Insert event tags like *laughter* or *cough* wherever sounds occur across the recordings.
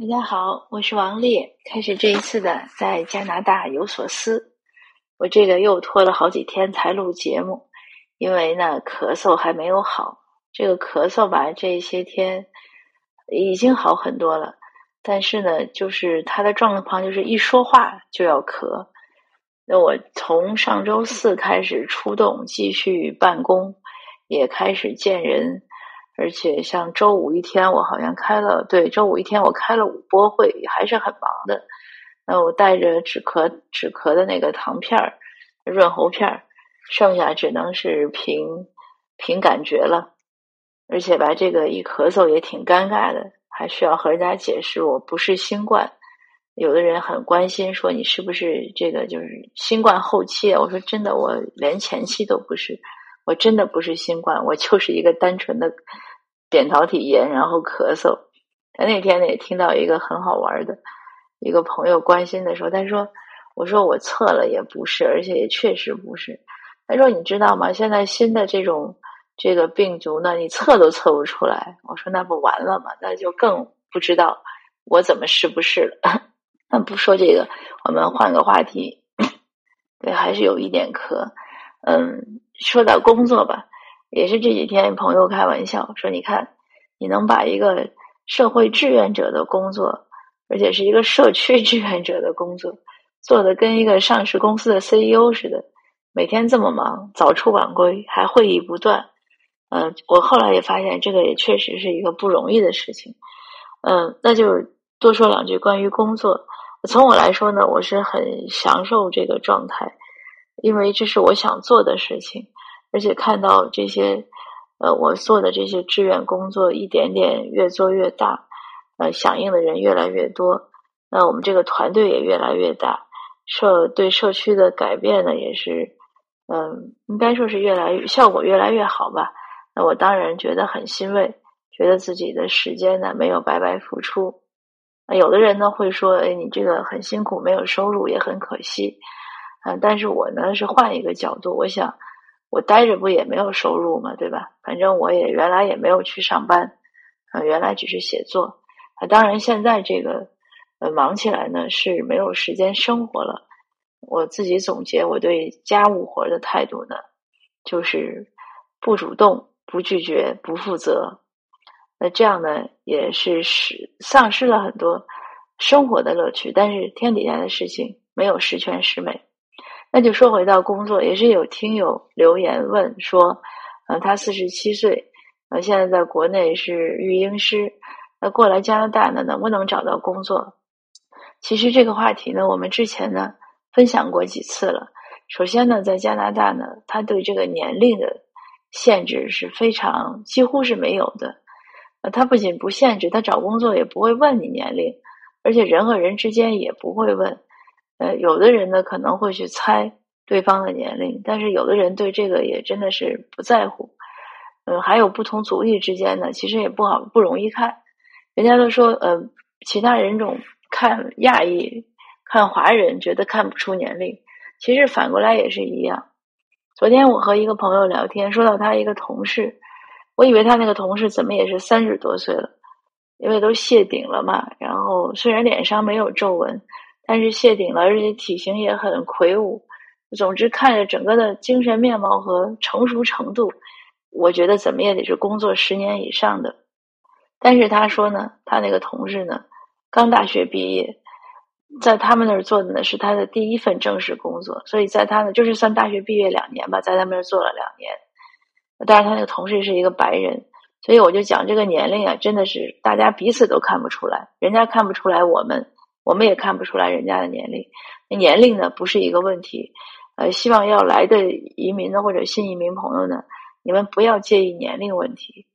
大家好，我是王丽。开始这一次的在加拿大有所思，我这个又拖了好几天才录节目，因为呢咳嗽还没有好。这个咳嗽吧，这些天已经好很多了，但是呢，就是他的状况就是一说话就要咳。那我从上周四开始出动，继续办公，也开始见人。而且像周五一天，我好像开了对周五一天我开了五波会，还是很忙的。那我带着止咳止咳的那个糖片儿、润喉片儿，剩下只能是凭凭感觉了。而且吧，这个一咳嗽也挺尴尬的，还需要和人家解释我不是新冠。有的人很关心，说你是不是这个就是新冠后期？我说真的，我连前期都不是，我真的不是新冠，我就是一个单纯的。扁桃体炎，然后咳嗽。他那天呢也听到一个很好玩的，一个朋友关心的说：“他说，我说我测了也不是，而且也确实不是。他说你知道吗？现在新的这种这个病毒呢，你测都测不出来。我说那不完了吗？那就更不知道我怎么是不是了。*laughs* 那不说这个，我们换个话题。*coughs* 对，还是有一点咳。嗯，说到工作吧。”也是这几天，朋友开玩笑说：“你看，你能把一个社会志愿者的工作，而且是一个社区 *laughs* 志愿者的工作，做的跟一个上市公司的 CEO 似的，每天这么忙，早出晚归，还会议不断。嗯，我后来也发现，这个也确实是一个不容易的事情。嗯，那就多说两句关于工作。从我来说呢，我是很享受这个状态，因为这是我想做的事情。”而且看到这些，呃，我做的这些志愿工作一点点越做越大，呃，响应的人越来越多，那我们这个团队也越来越大，社对社区的改变呢，也是，嗯，应该说是越来效果越来越好吧。那我当然觉得很欣慰，觉得自己的时间呢没有白白付出。那有的人呢会说，哎，你这个很辛苦，没有收入也很可惜，嗯，但是我呢是换一个角度，我想。我待着不也没有收入嘛，对吧？反正我也原来也没有去上班，啊，原来只是写作。啊，当然现在这个呃忙起来呢是没有时间生活了。我自己总结我对家务活的态度呢，就是不主动、不拒绝、不负责。那这样呢也是失丧失了很多生活的乐趣。但是天底下的事情没有十全十美。那就说回到工作，也是有听友留言问说，呃，他四十七岁，呃，现在在国内是育婴师，那过来加拿大呢，能不能找到工作？其实这个话题呢，我们之前呢分享过几次了。首先呢，在加拿大呢，他对这个年龄的限制是非常几乎是没有的。呃，他不仅不限制，他找工作也不会问你年龄，而且人和人之间也不会问。呃，有的人呢可能会去猜对方的年龄，但是有的人对这个也真的是不在乎。嗯，还有不同族裔之间呢，其实也不好不容易看。人家都说，呃，其他人种看亚裔、看华人觉得看不出年龄，其实反过来也是一样。昨天我和一个朋友聊天，说到他一个同事，我以为他那个同事怎么也是三十多岁了，因为都谢顶了嘛。然后虽然脸上没有皱纹。但是谢顶了，而且体型也很魁梧。总之，看着整个的精神面貌和成熟程度，我觉得怎么也得是工作十年以上的。但是他说呢，他那个同事呢，刚大学毕业，在他们那儿做的呢是他的第一份正式工作，所以在他呢就是算大学毕业两年吧，在他们那儿做了两年。但是他那个同事是一个白人，所以我就讲这个年龄啊，真的是大家彼此都看不出来，人家看不出来，我们。我们也看不出来人家的年龄，年龄呢不是一个问题。呃，希望要来的移民呢或者新移民朋友呢，你们不要介意年龄问题。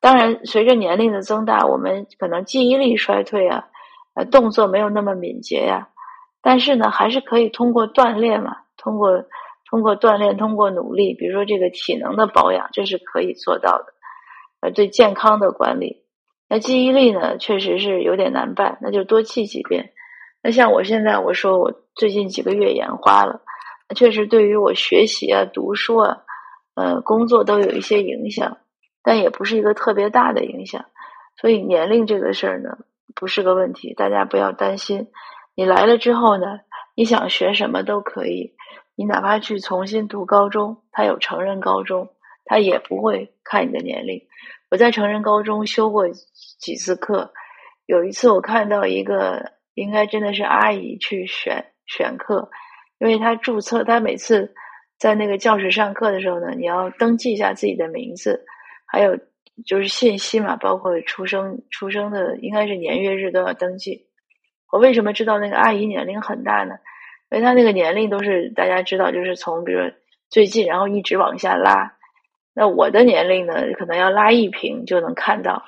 当然，随着年龄的增大，我们可能记忆力衰退啊，呃，动作没有那么敏捷呀。但是呢，还是可以通过锻炼嘛，通过通过锻炼，通过努力，比如说这个体能的保养，这是可以做到的。呃，对健康的管理。那记忆力呢，确实是有点难办，那就多记几遍。那像我现在，我说我最近几个月眼花了，确实对于我学习啊、读书啊、呃工作都有一些影响，但也不是一个特别大的影响。所以年龄这个事儿呢，不是个问题，大家不要担心。你来了之后呢，你想学什么都可以。你哪怕去重新读高中，他有成人高中，他也不会看你的年龄。我在成人高中修过几次课，有一次我看到一个，应该真的是阿姨去选选课，因为她注册，她每次在那个教室上课的时候呢，你要登记一下自己的名字，还有就是信息嘛，包括出生出生的，应该是年月日都要登记。我为什么知道那个阿姨年龄很大呢？因为她那个年龄都是大家知道，就是从比如最近，然后一直往下拉。那我的年龄呢，可能要拉一屏就能看到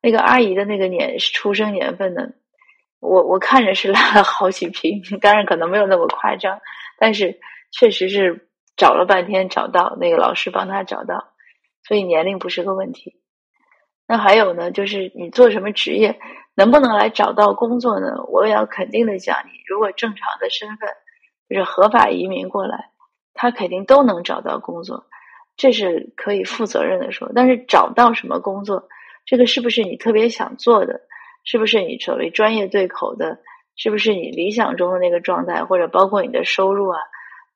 那个阿姨的那个年出生年份呢。我我看着是拉了好几瓶，当然可能没有那么夸张，但是确实是找了半天找到那个老师帮他找到，所以年龄不是个问题。那还有呢，就是你做什么职业，能不能来找到工作呢？我也要肯定的讲，你如果正常的身份，就是合法移民过来，他肯定都能找到工作，这是可以负责任的说。但是找到什么工作，这个是不是你特别想做的？是不是你所谓专业对口的？是不是你理想中的那个状态？或者包括你的收入啊，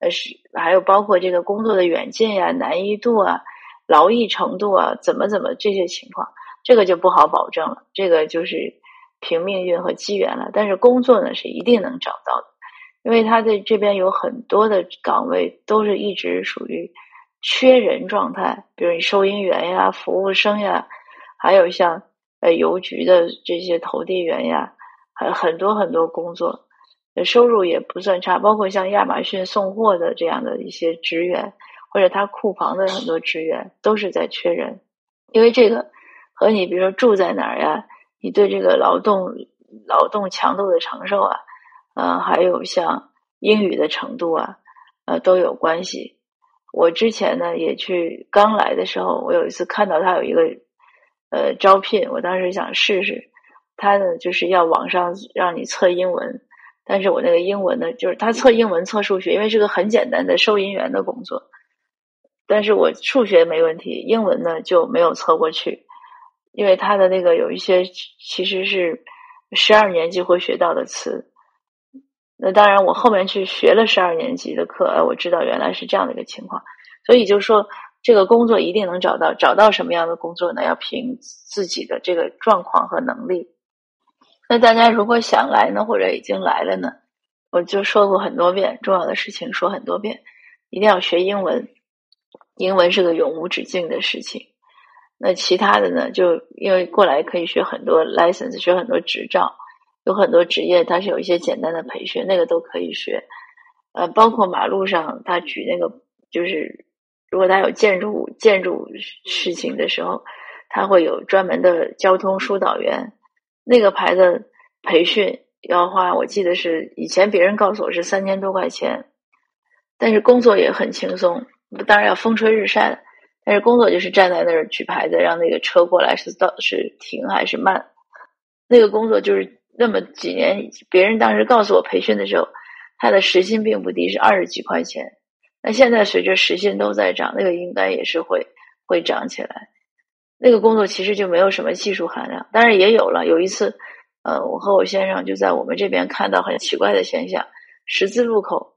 呃，是还有包括这个工作的远近呀、难易度啊、劳逸程度啊，怎么怎么这些情况？这个就不好保证了，这个就是凭命运和机缘了。但是工作呢是一定能找到的，因为他在这边有很多的岗位都是一直属于缺人状态，比如你收银员呀、服务生呀，还有像呃邮局的这些投递员呀，还很多很多工作，收入也不算差。包括像亚马逊送货的这样的一些职员，或者他库房的很多职员，都是在缺人，因为这个。和你比如说住在哪儿呀，你对这个劳动劳动强度的承受啊，呃，还有像英语的程度啊，呃，都有关系。我之前呢也去刚来的时候，我有一次看到他有一个呃招聘，我当时想试试，他呢就是要网上让你测英文，但是我那个英文呢，就是他测英文测数学，因为是个很简单的收银员的工作，但是我数学没问题，英文呢就没有测过去。因为他的那个有一些其实是十二年级会学到的词，那当然我后面去学了十二年级的课，哎，我知道原来是这样的一个情况，所以就说这个工作一定能找到，找到什么样的工作呢？要凭自己的这个状况和能力。那大家如果想来呢，或者已经来了呢，我就说过很多遍，重要的事情说很多遍，一定要学英文，英文是个永无止境的事情。那其他的呢？就因为过来可以学很多 license，学很多执照，有很多职业它是有一些简单的培训，那个都可以学。呃，包括马路上他举那个，就是如果他有建筑建筑事情的时候，他会有专门的交通疏导员。那个牌子培训要花，我记得是以前别人告诉我是三千多块钱，但是工作也很轻松，当然要风吹日晒。但是工作就是站在那儿举牌子，让那个车过来是到是停还是慢。那个工作就是那么几年，别人当时告诉我培训的时候，他的时薪并不低，是二十几块钱。那现在随着时薪都在涨，那个应该也是会会涨起来。那个工作其实就没有什么技术含量，当然也有了。有一次，呃，我和我先生就在我们这边看到很奇怪的现象：十字路口。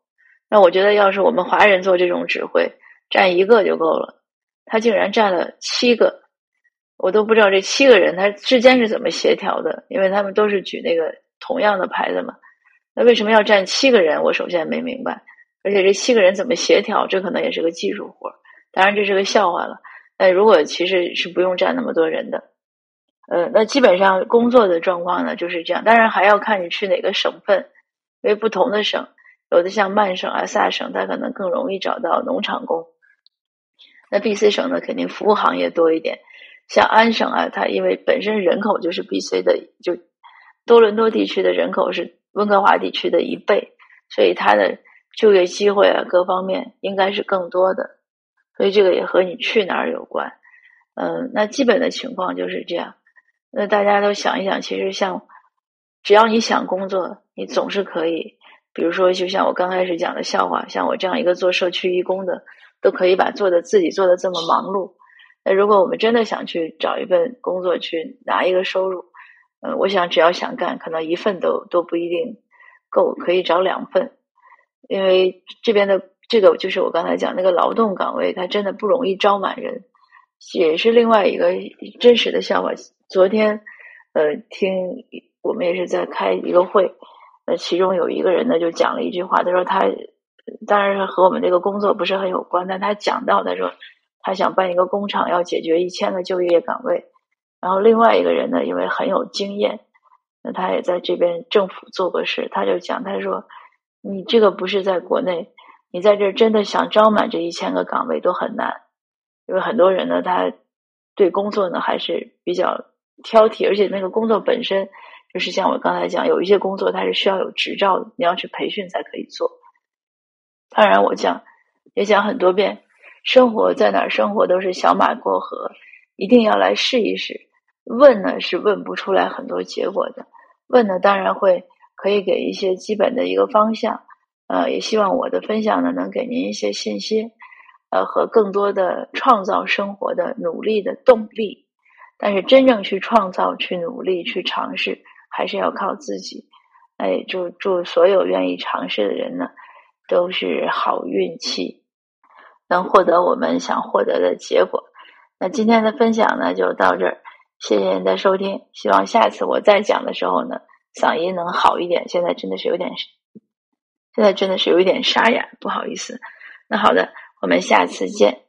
那我觉得，要是我们华人做这种指挥，站一个就够了。他竟然站了七个，我都不知道这七个人他之间是怎么协调的，因为他们都是举那个同样的牌子嘛。那为什么要站七个人？我首先没明白，而且这七个人怎么协调，这可能也是个技术活当然这是个笑话了。那如果其实是不用占那么多人的，呃，那基本上工作的状况呢就是这样。当然还要看你去哪个省份，因为不同的省，有的像曼省啊、萨省，它可能更容易找到农场工。那 B、C 省呢，肯定服务行业多一点。像安省啊，它因为本身人口就是 B、C 的，就多伦多地区的人口是温哥华地区的一倍，所以它的就业机会啊，各方面应该是更多的。所以这个也和你去哪儿有关。嗯，那基本的情况就是这样。那大家都想一想，其实像只要你想工作，你总是可以。比如说，就像我刚开始讲的笑话，像我这样一个做社区义工的。都可以把做的自己做的这么忙碌，那如果我们真的想去找一份工作去拿一个收入，呃，我想只要想干，可能一份都都不一定够，可以找两份，因为这边的这个就是我刚才讲那个劳动岗位，它真的不容易招满人，也是另外一个真实的笑话。昨天，呃，听我们也是在开一个会，呃，其中有一个人呢就讲了一句话，他说他当然和我们这个工作不是很有关，但他讲到他说他想办一个工厂，要解决一千个就业岗位。然后另外一个人呢，因为很有经验，那他也在这边政府做过事，他就讲，他说：“你这个不是在国内，你在这真的想招满这一千个岗位都很难，因为很多人呢，他对工作呢还是比较挑剔，而且那个工作本身就是像我刚才讲，有一些工作它是需要有执照的，你要去培训才可以做。当然，我讲也讲很多遍，生活在哪儿生活都是小马过河，一定要来试一试。”问呢是问不出来很多结果的，问呢当然会可以给一些基本的一个方向，呃，也希望我的分享呢能给您一些信息，呃，和更多的创造生活的努力的动力。但是真正去创造、去努力、去尝试，还是要靠自己。哎，祝祝所有愿意尝试的人呢，都是好运气，能获得我们想获得的结果。那今天的分享呢就到这儿。谢谢您的收听，希望下次我再讲的时候呢，嗓音能好一点。现在真的是有点，现在真的是有一点沙哑，不好意思。那好的，我们下次见。